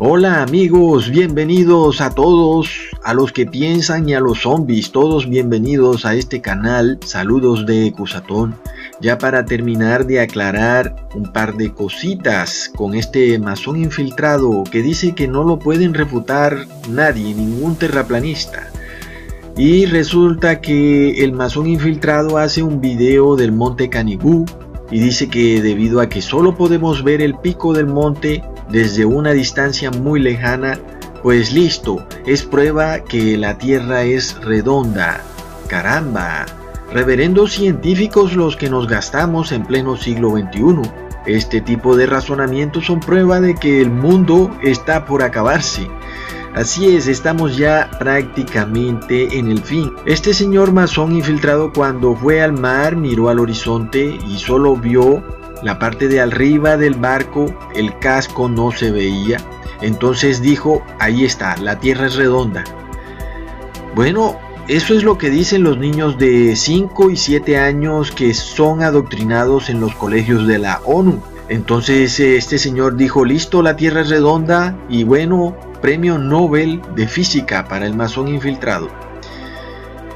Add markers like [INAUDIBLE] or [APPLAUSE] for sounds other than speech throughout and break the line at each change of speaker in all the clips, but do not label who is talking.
Hola amigos, bienvenidos a todos, a los que piensan y a los zombies, todos bienvenidos a este canal, saludos de Cusatón. Ya para terminar de aclarar un par de cositas con este masón infiltrado que dice que no lo pueden refutar nadie, ningún terraplanista. Y resulta que el masón infiltrado hace un video del monte Canigú y dice que debido a que solo podemos ver el pico del monte desde una distancia muy lejana, pues listo, es prueba que la Tierra es redonda. Caramba, reverendos científicos los que nos gastamos en pleno siglo XXI. Este tipo de razonamientos son prueba de que el mundo está por acabarse. Así es, estamos ya prácticamente en el fin. Este señor masón infiltrado cuando fue al mar miró al horizonte y solo vio la parte de arriba del barco, el casco no se veía. Entonces dijo, ahí está, la tierra es redonda. Bueno, eso es lo que dicen los niños de 5 y 7 años que son adoctrinados en los colegios de la ONU. Entonces este señor dijo, listo, la Tierra es redonda y bueno, premio Nobel de Física para el masón infiltrado.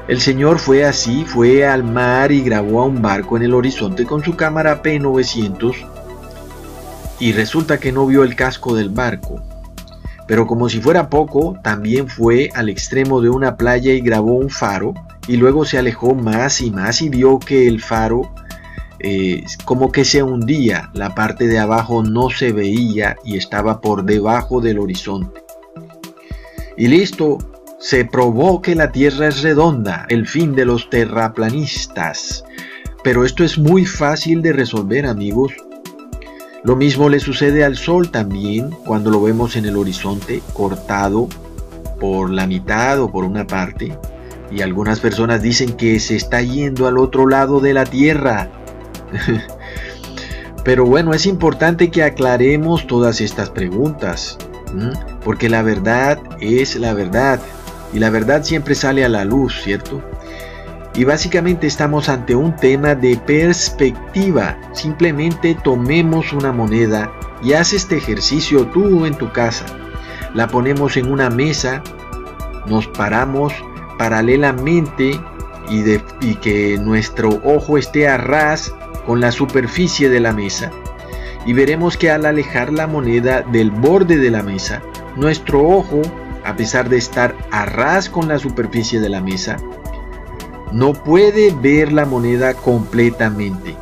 El señor fue así, fue al mar y grabó a un barco en el horizonte con su cámara P900 y resulta que no vio el casco del barco. Pero como si fuera poco, también fue al extremo de una playa y grabó un faro y luego se alejó más y más y vio que el faro eh, como que se hundía, la parte de abajo no se veía y estaba por debajo del horizonte. Y listo, se probó que la Tierra es redonda, el fin de los terraplanistas. Pero esto es muy fácil de resolver amigos. Lo mismo le sucede al Sol también cuando lo vemos en el horizonte cortado por la mitad o por una parte. Y algunas personas dicen que se está yendo al otro lado de la Tierra. [LAUGHS] Pero bueno, es importante que aclaremos todas estas preguntas, porque la verdad es la verdad, y la verdad siempre sale a la luz, ¿cierto? Y básicamente estamos ante un tema de perspectiva. Simplemente tomemos una moneda y haz este ejercicio tú en tu casa. La ponemos en una mesa, nos paramos paralelamente y, de, y que nuestro ojo esté a ras con la superficie de la mesa y veremos que al alejar la moneda del borde de la mesa, nuestro ojo, a pesar de estar a ras con la superficie de la mesa, no puede ver la moneda completamente.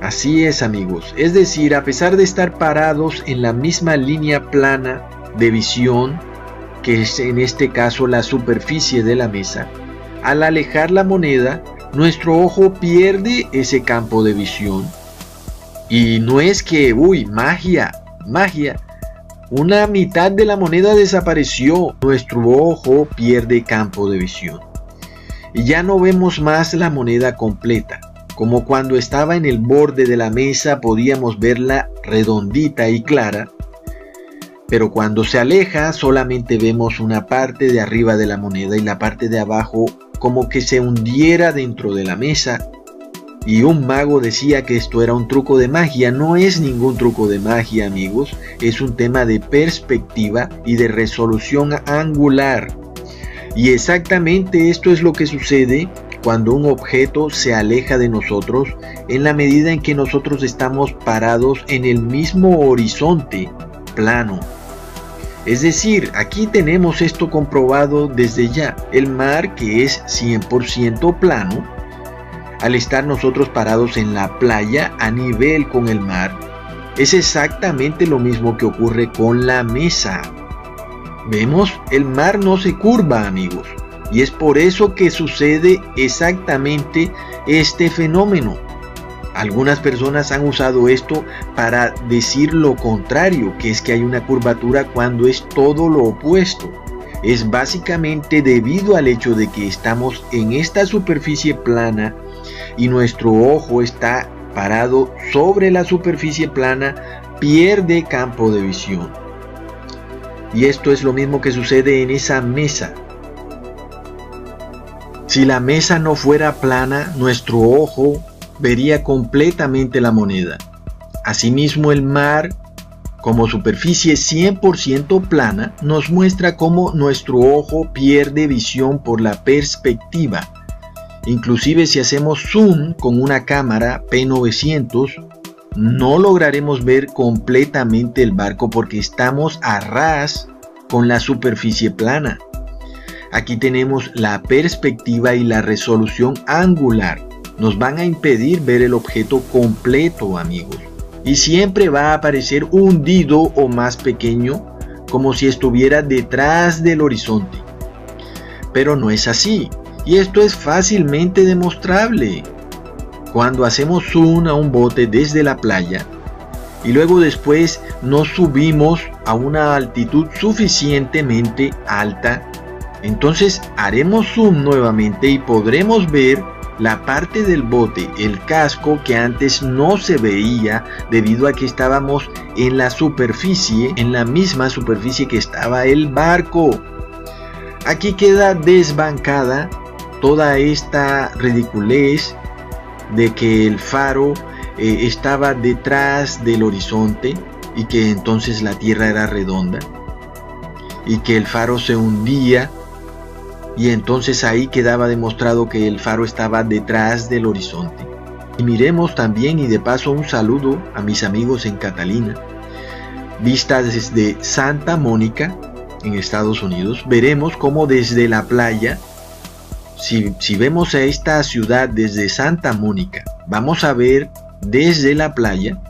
Así es amigos, es decir, a pesar de estar parados en la misma línea plana de visión, que es en este caso la superficie de la mesa, al alejar la moneda, nuestro ojo pierde ese campo de visión. Y no es que, uy, magia, magia. Una mitad de la moneda desapareció. Nuestro ojo pierde campo de visión. Y ya no vemos más la moneda completa. Como cuando estaba en el borde de la mesa podíamos verla redondita y clara. Pero cuando se aleja solamente vemos una parte de arriba de la moneda y la parte de abajo como que se hundiera dentro de la mesa. Y un mago decía que esto era un truco de magia. No es ningún truco de magia, amigos. Es un tema de perspectiva y de resolución angular. Y exactamente esto es lo que sucede cuando un objeto se aleja de nosotros en la medida en que nosotros estamos parados en el mismo horizonte plano. Es decir, aquí tenemos esto comprobado desde ya. El mar que es 100% plano, al estar nosotros parados en la playa a nivel con el mar, es exactamente lo mismo que ocurre con la mesa. Vemos, el mar no se curva amigos. Y es por eso que sucede exactamente este fenómeno. Algunas personas han usado esto para decir lo contrario, que es que hay una curvatura cuando es todo lo opuesto. Es básicamente debido al hecho de que estamos en esta superficie plana y nuestro ojo está parado sobre la superficie plana, pierde campo de visión. Y esto es lo mismo que sucede en esa mesa. Si la mesa no fuera plana, nuestro ojo vería completamente la moneda. Asimismo, el mar, como superficie 100% plana, nos muestra cómo nuestro ojo pierde visión por la perspectiva. Inclusive si hacemos zoom con una cámara P900, no lograremos ver completamente el barco porque estamos a ras con la superficie plana. Aquí tenemos la perspectiva y la resolución angular. Nos van a impedir ver el objeto completo, amigos. Y siempre va a aparecer hundido o más pequeño, como si estuviera detrás del horizonte. Pero no es así, y esto es fácilmente demostrable. Cuando hacemos zoom a un bote desde la playa, y luego después nos subimos a una altitud suficientemente alta entonces haremos zoom nuevamente y podremos ver la parte del bote, el casco que antes no se veía debido a que estábamos en la superficie, en la misma superficie que estaba el barco. Aquí queda desbancada toda esta ridiculez de que el faro eh, estaba detrás del horizonte y que entonces la tierra era redonda y que el faro se hundía y entonces ahí quedaba demostrado que el faro estaba detrás del horizonte. Y miremos también y de paso un saludo a mis amigos en Catalina, vista desde Santa Mónica en Estados Unidos, veremos cómo desde la playa, si, vemos a esta ciudad desde Santa Mónica, vamos a ver desde la playa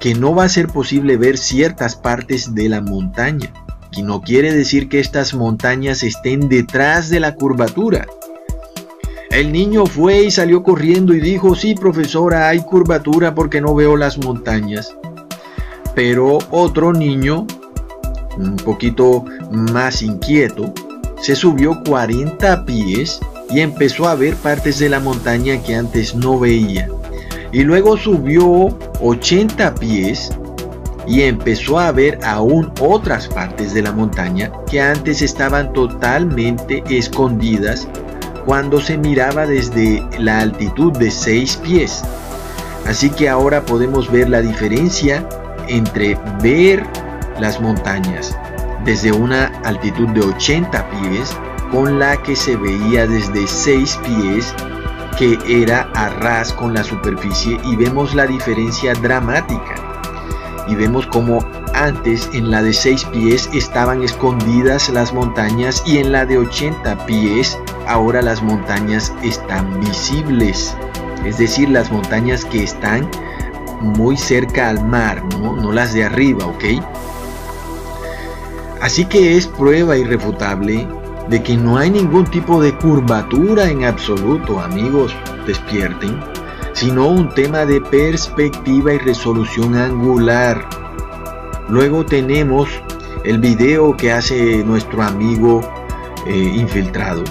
que no va a ser posible ver ciertas partes de la montaña y no quiere decir que estas montañas estén detrás de la curvatura. El niño fue y salió corriendo y dijo, sí profesora, hay curvatura porque no veo las montañas. Pero otro niño, un poquito más inquieto, se subió 40 pies y empezó a ver partes de la montaña que antes no veía. Y luego subió 80 pies y empezó a ver aún otras partes de la montaña que antes estaban totalmente escondidas cuando se miraba desde la altitud de 6 pies. Así que ahora podemos ver la diferencia entre ver las montañas desde una altitud de 80 pies con la que se veía desde 6 pies que era a ras con la superficie y vemos la diferencia dramática y vemos como antes en la de 6 pies estaban escondidas las montañas y en la de 80 pies ahora las montañas están visibles. Es decir, las montañas que están muy cerca al mar, no, no las de arriba, ¿ok? Así que es prueba irrefutable de que no hay ningún tipo de curvatura en absoluto, amigos, despierten sino un tema de perspectiva y resolución angular. Luego tenemos el video que hace nuestro amigo eh, infiltrado,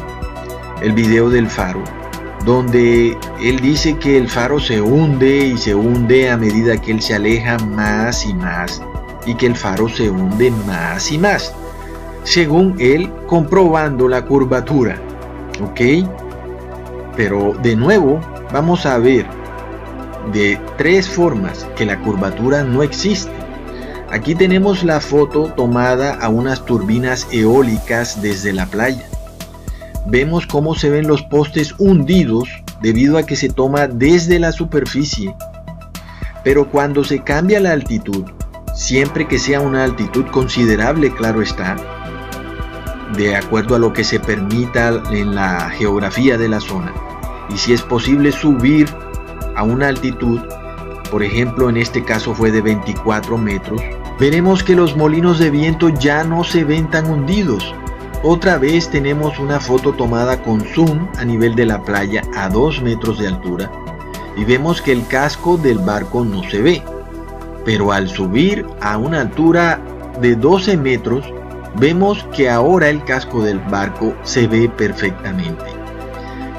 el video del faro, donde él dice que el faro se hunde y se hunde a medida que él se aleja más y más y que el faro se hunde más y más, según él comprobando la curvatura. ¿Ok? Pero de nuevo, vamos a ver de tres formas que la curvatura no existe. Aquí tenemos la foto tomada a unas turbinas eólicas desde la playa. Vemos cómo se ven los postes hundidos debido a que se toma desde la superficie. Pero cuando se cambia la altitud, siempre que sea una altitud considerable, claro está, de acuerdo a lo que se permita en la geografía de la zona, y si es posible subir a una altitud, por ejemplo en este caso fue de 24 metros, veremos que los molinos de viento ya no se ven tan hundidos. Otra vez tenemos una foto tomada con zoom a nivel de la playa a 2 metros de altura y vemos que el casco del barco no se ve. Pero al subir a una altura de 12 metros, vemos que ahora el casco del barco se ve perfectamente.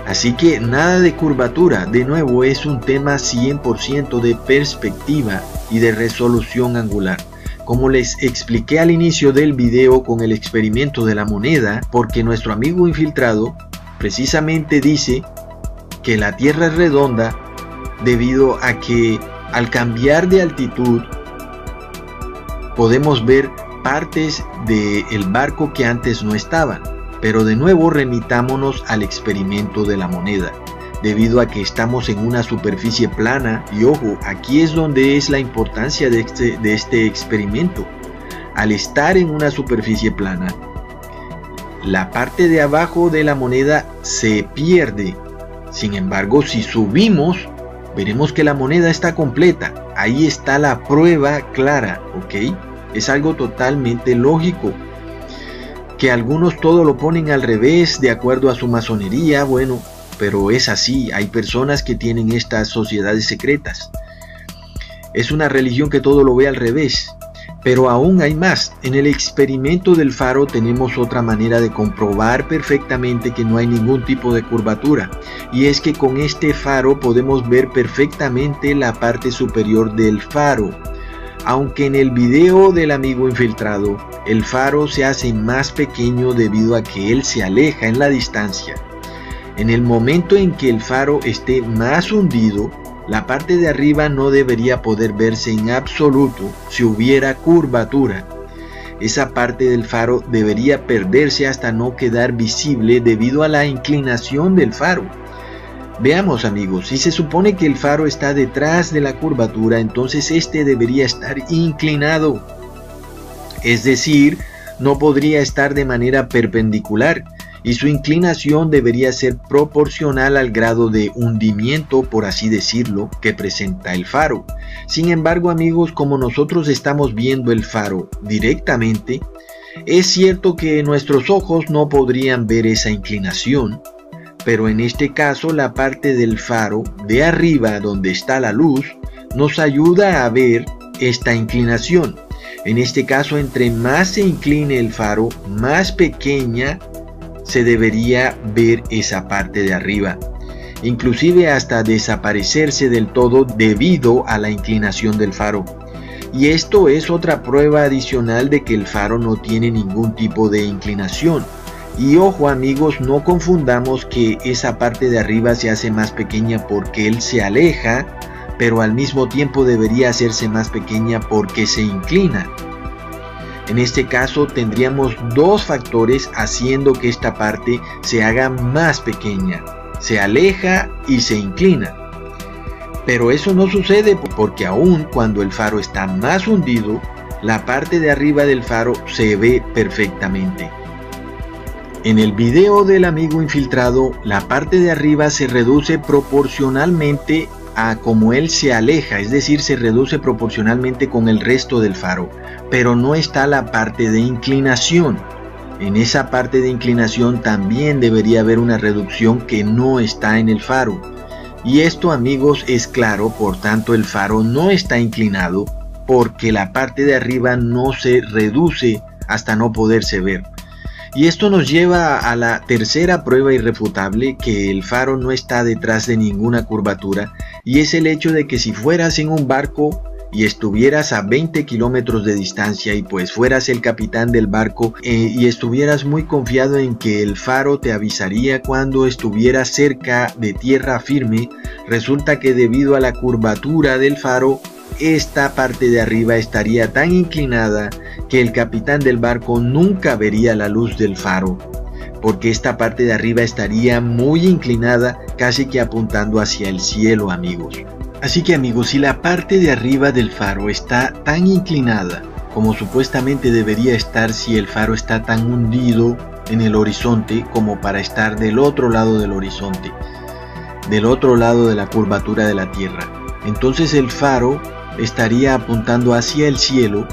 Así que nada de curvatura, de nuevo es un tema 100% de perspectiva y de resolución angular. Como les expliqué al inicio del video con el experimento de la moneda, porque nuestro amigo infiltrado precisamente dice que la Tierra es redonda debido a que al cambiar de altitud podemos ver partes del barco que antes no estaban. Pero de nuevo remitámonos al experimento de la moneda, debido a que estamos en una superficie plana y ojo, aquí es donde es la importancia de este, de este experimento. Al estar en una superficie plana, la parte de abajo de la moneda se pierde. Sin embargo, si subimos, veremos que la moneda está completa. Ahí está la prueba clara, ¿ok? Es algo totalmente lógico. Que algunos todo lo ponen al revés de acuerdo a su masonería, bueno, pero es así, hay personas que tienen estas sociedades secretas. Es una religión que todo lo ve al revés. Pero aún hay más. En el experimento del faro tenemos otra manera de comprobar perfectamente que no hay ningún tipo de curvatura. Y es que con este faro podemos ver perfectamente la parte superior del faro. Aunque en el video del amigo infiltrado, el faro se hace más pequeño debido a que él se aleja en la distancia. En el momento en que el faro esté más hundido, la parte de arriba no debería poder verse en absoluto si hubiera curvatura. Esa parte del faro debería perderse hasta no quedar visible debido a la inclinación del faro. Veamos amigos, si se supone que el faro está detrás de la curvatura, entonces este debería estar inclinado. Es decir, no podría estar de manera perpendicular, y su inclinación debería ser proporcional al grado de hundimiento, por así decirlo, que presenta el faro. Sin embargo, amigos, como nosotros estamos viendo el faro directamente, es cierto que nuestros ojos no podrían ver esa inclinación, pero en este caso la parte del faro de arriba donde está la luz nos ayuda a ver esta inclinación. En este caso, entre más se incline el faro, más pequeña se debería ver esa parte de arriba, inclusive hasta desaparecerse del todo debido a la inclinación del faro. Y esto es otra prueba adicional de que el faro no tiene ningún tipo de inclinación. Y ojo amigos, no confundamos que esa parte de arriba se hace más pequeña porque él se aleja, pero al mismo tiempo debería hacerse más pequeña porque se inclina. En este caso tendríamos dos factores haciendo que esta parte se haga más pequeña. Se aleja y se inclina. Pero eso no sucede porque aún cuando el faro está más hundido, la parte de arriba del faro se ve perfectamente. En el video del amigo infiltrado, la parte de arriba se reduce proporcionalmente a como él se aleja, es decir, se reduce proporcionalmente con el resto del faro, pero no está la parte de inclinación. En esa parte de inclinación también debería haber una reducción que no está en el faro. Y esto amigos es claro, por tanto el faro no está inclinado porque la parte de arriba no se reduce hasta no poderse ver. Y esto nos lleva a la tercera prueba irrefutable que el faro no está detrás de ninguna curvatura y es el hecho de que si fueras en un barco y estuvieras a 20 kilómetros de distancia y pues fueras el capitán del barco eh, y estuvieras muy confiado en que el faro te avisaría cuando estuvieras cerca de tierra firme, resulta que debido a la curvatura del faro esta parte de arriba estaría tan inclinada que el capitán del barco nunca vería la luz del faro, porque esta parte de arriba estaría muy inclinada, casi que apuntando hacia el cielo, amigos. Así que amigos, si la parte de arriba del faro está tan inclinada como supuestamente debería estar si el faro está tan hundido en el horizonte como para estar del otro lado del horizonte, del otro lado de la curvatura de la Tierra, entonces el faro estaría apuntando hacia el cielo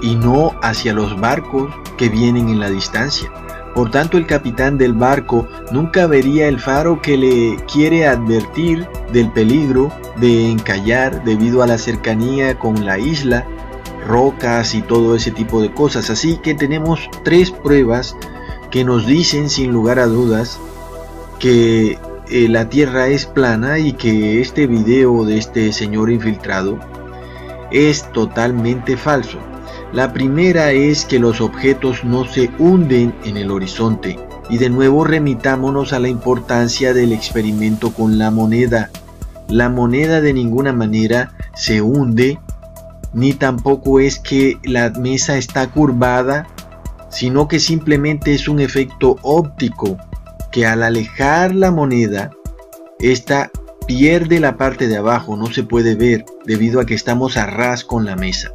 y no hacia los barcos que vienen en la distancia. Por tanto, el capitán del barco nunca vería el faro que le quiere advertir del peligro de encallar debido a la cercanía con la isla, rocas y todo ese tipo de cosas. Así que tenemos tres pruebas que nos dicen sin lugar a dudas que eh, la Tierra es plana y que este video de este señor infiltrado es totalmente falso. La primera es que los objetos no se hunden en el horizonte. Y de nuevo remitámonos a la importancia del experimento con la moneda. La moneda de ninguna manera se hunde, ni tampoco es que la mesa está curvada, sino que simplemente es un efecto óptico que al alejar la moneda, esta pierde la parte de abajo, no se puede ver debido a que estamos a ras con la mesa.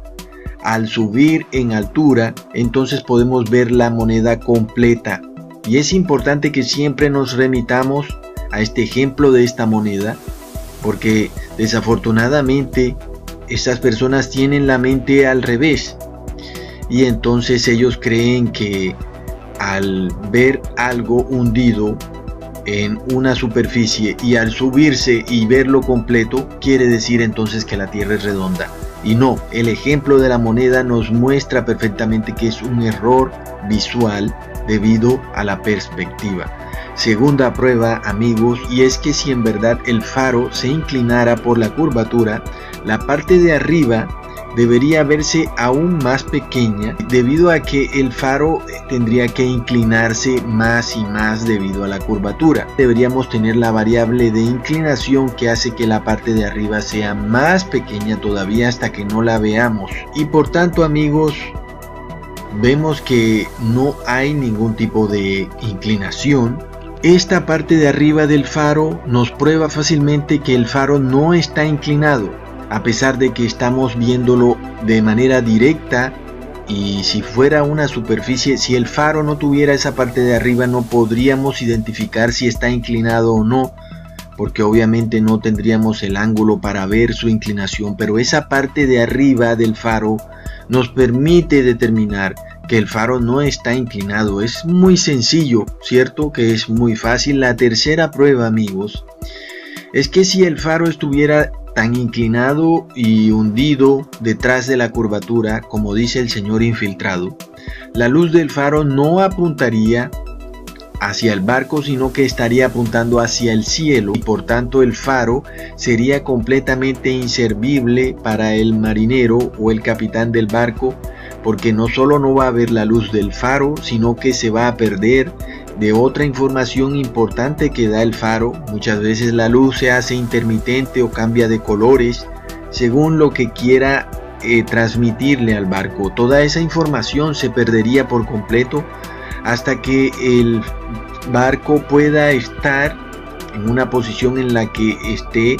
Al subir en altura, entonces podemos ver la moneda completa. Y es importante que siempre nos remitamos a este ejemplo de esta moneda, porque desafortunadamente estas personas tienen la mente al revés. Y entonces ellos creen que al ver algo hundido en una superficie y al subirse y verlo completo quiere decir entonces que la Tierra es redonda. Y no, el ejemplo de la moneda nos muestra perfectamente que es un error visual debido a la perspectiva. Segunda prueba, amigos, y es que si en verdad el faro se inclinara por la curvatura, la parte de arriba debería verse aún más pequeña debido a que el faro tendría que inclinarse más y más debido a la curvatura. Deberíamos tener la variable de inclinación que hace que la parte de arriba sea más pequeña todavía hasta que no la veamos. Y por tanto amigos, vemos que no hay ningún tipo de inclinación. Esta parte de arriba del faro nos prueba fácilmente que el faro no está inclinado a pesar de que estamos viéndolo de manera directa y si fuera una superficie, si el faro no tuviera esa parte de arriba no podríamos identificar si está inclinado o no, porque obviamente no tendríamos el ángulo para ver su inclinación, pero esa parte de arriba del faro nos permite determinar que el faro no está inclinado. Es muy sencillo, ¿cierto? Que es muy fácil. La tercera prueba, amigos, es que si el faro estuviera tan inclinado y hundido detrás de la curvatura, como dice el señor infiltrado, la luz del faro no apuntaría hacia el barco, sino que estaría apuntando hacia el cielo y por tanto el faro sería completamente inservible para el marinero o el capitán del barco, porque no solo no va a ver la luz del faro, sino que se va a perder de otra información importante que da el faro. Muchas veces la luz se hace intermitente o cambia de colores según lo que quiera eh, transmitirle al barco. Toda esa información se perdería por completo hasta que el barco pueda estar en una posición en la que esté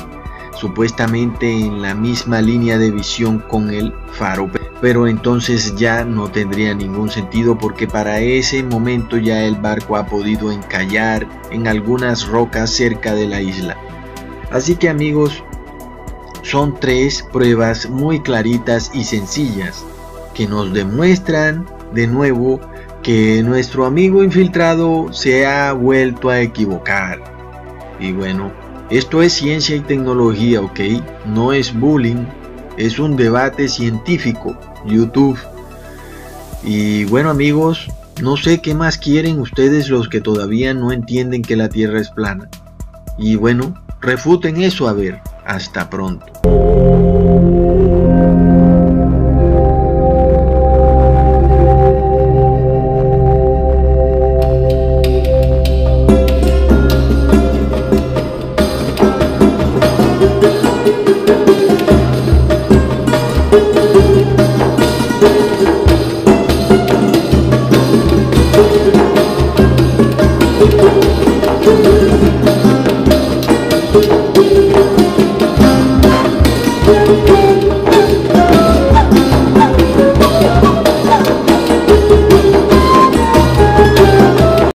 supuestamente en la misma línea de visión con el faro pero entonces ya no tendría ningún sentido porque para ese momento ya el barco ha podido encallar en algunas rocas cerca de la isla. Así que amigos, son tres pruebas muy claritas y sencillas que nos demuestran de nuevo que nuestro amigo infiltrado se ha vuelto a equivocar. Y bueno, esto es ciencia y tecnología, ¿ok? No es bullying, es un debate científico YouTube. Y bueno amigos, no sé qué más quieren ustedes los que todavía no entienden que la Tierra es plana. Y bueno, refuten eso a ver. Hasta pronto.